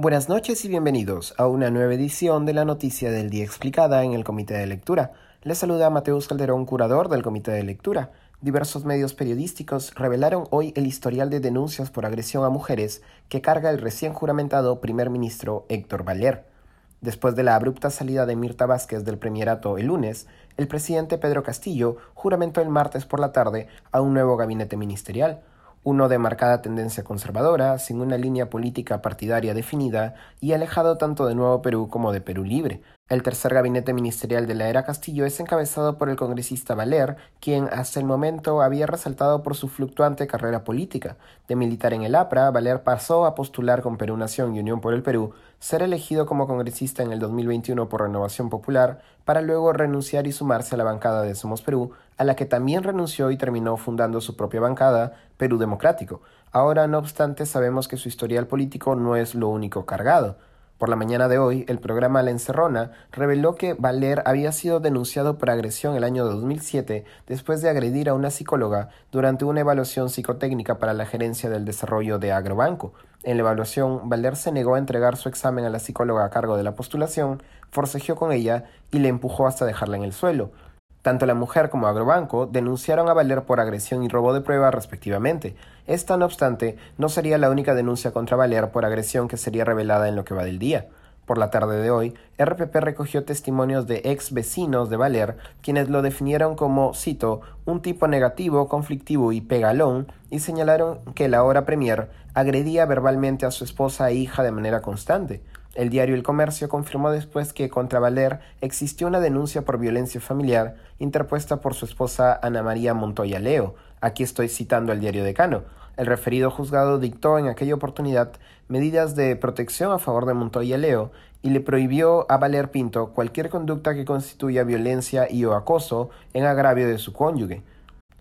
Buenas noches y bienvenidos a una nueva edición de la Noticia del Día Explicada en el Comité de Lectura. Les saluda Mateus Calderón, curador del Comité de Lectura. Diversos medios periodísticos revelaron hoy el historial de denuncias por agresión a mujeres que carga el recién juramentado primer ministro Héctor Valer. Después de la abrupta salida de Mirta Vázquez del premierato el lunes, el presidente Pedro Castillo juramentó el martes por la tarde a un nuevo gabinete ministerial uno de marcada tendencia conservadora, sin una línea política partidaria definida y alejado tanto de Nuevo Perú como de Perú Libre, el tercer gabinete ministerial de la era Castillo es encabezado por el congresista Valer, quien hasta el momento había resaltado por su fluctuante carrera política. De militar en el APRA, Valer pasó a postular con Perú Nación y Unión por el Perú, ser elegido como congresista en el 2021 por Renovación Popular, para luego renunciar y sumarse a la bancada de Somos Perú, a la que también renunció y terminó fundando su propia bancada, Perú Democrático. Ahora, no obstante, sabemos que su historial político no es lo único cargado. Por la mañana de hoy, el programa La Encerrona reveló que Valer había sido denunciado por agresión el año 2007 después de agredir a una psicóloga durante una evaluación psicotécnica para la gerencia del desarrollo de Agrobanco. En la evaluación, Valer se negó a entregar su examen a la psicóloga a cargo de la postulación, forcejeó con ella y le empujó hasta dejarla en el suelo. Tanto la mujer como Agrobanco denunciaron a Valer por agresión y robo de prueba respectivamente. Esta, no obstante, no sería la única denuncia contra Valer por agresión que sería revelada en lo que va del día. Por la tarde de hoy, RPP recogió testimonios de ex vecinos de Valer, quienes lo definieron como, cito, un tipo negativo, conflictivo y pegalón, y señalaron que la hora premier agredía verbalmente a su esposa e hija de manera constante. El diario El Comercio confirmó después que contra Valer existió una denuncia por violencia familiar interpuesta por su esposa Ana María Montoya Leo. Aquí estoy citando al diario Decano. El referido juzgado dictó en aquella oportunidad medidas de protección a favor de Montoya Leo y le prohibió a Valer Pinto cualquier conducta que constituya violencia y o acoso en agravio de su cónyuge.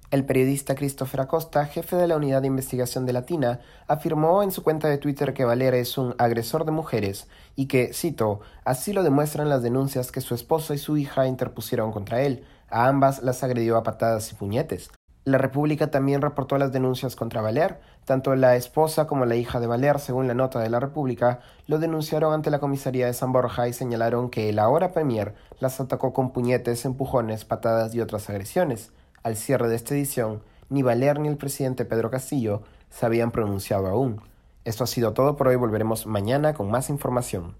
El periodista Christopher Acosta, jefe de la unidad de investigación de Latina, afirmó en su cuenta de Twitter que Valera es un agresor de mujeres y que, cito, así lo demuestran las denuncias que su esposo y su hija interpusieron contra él. A ambas las agredió a patadas y puñetes. La República también reportó las denuncias contra Valer. Tanto la esposa como la hija de Valer, según la nota de la República, lo denunciaron ante la comisaría de San Borja y señalaron que el ahora premier las atacó con puñetes, empujones, patadas y otras agresiones. Al cierre de esta edición, ni Valer ni el presidente Pedro Castillo se habían pronunciado aún. Esto ha sido todo por hoy, volveremos mañana con más información.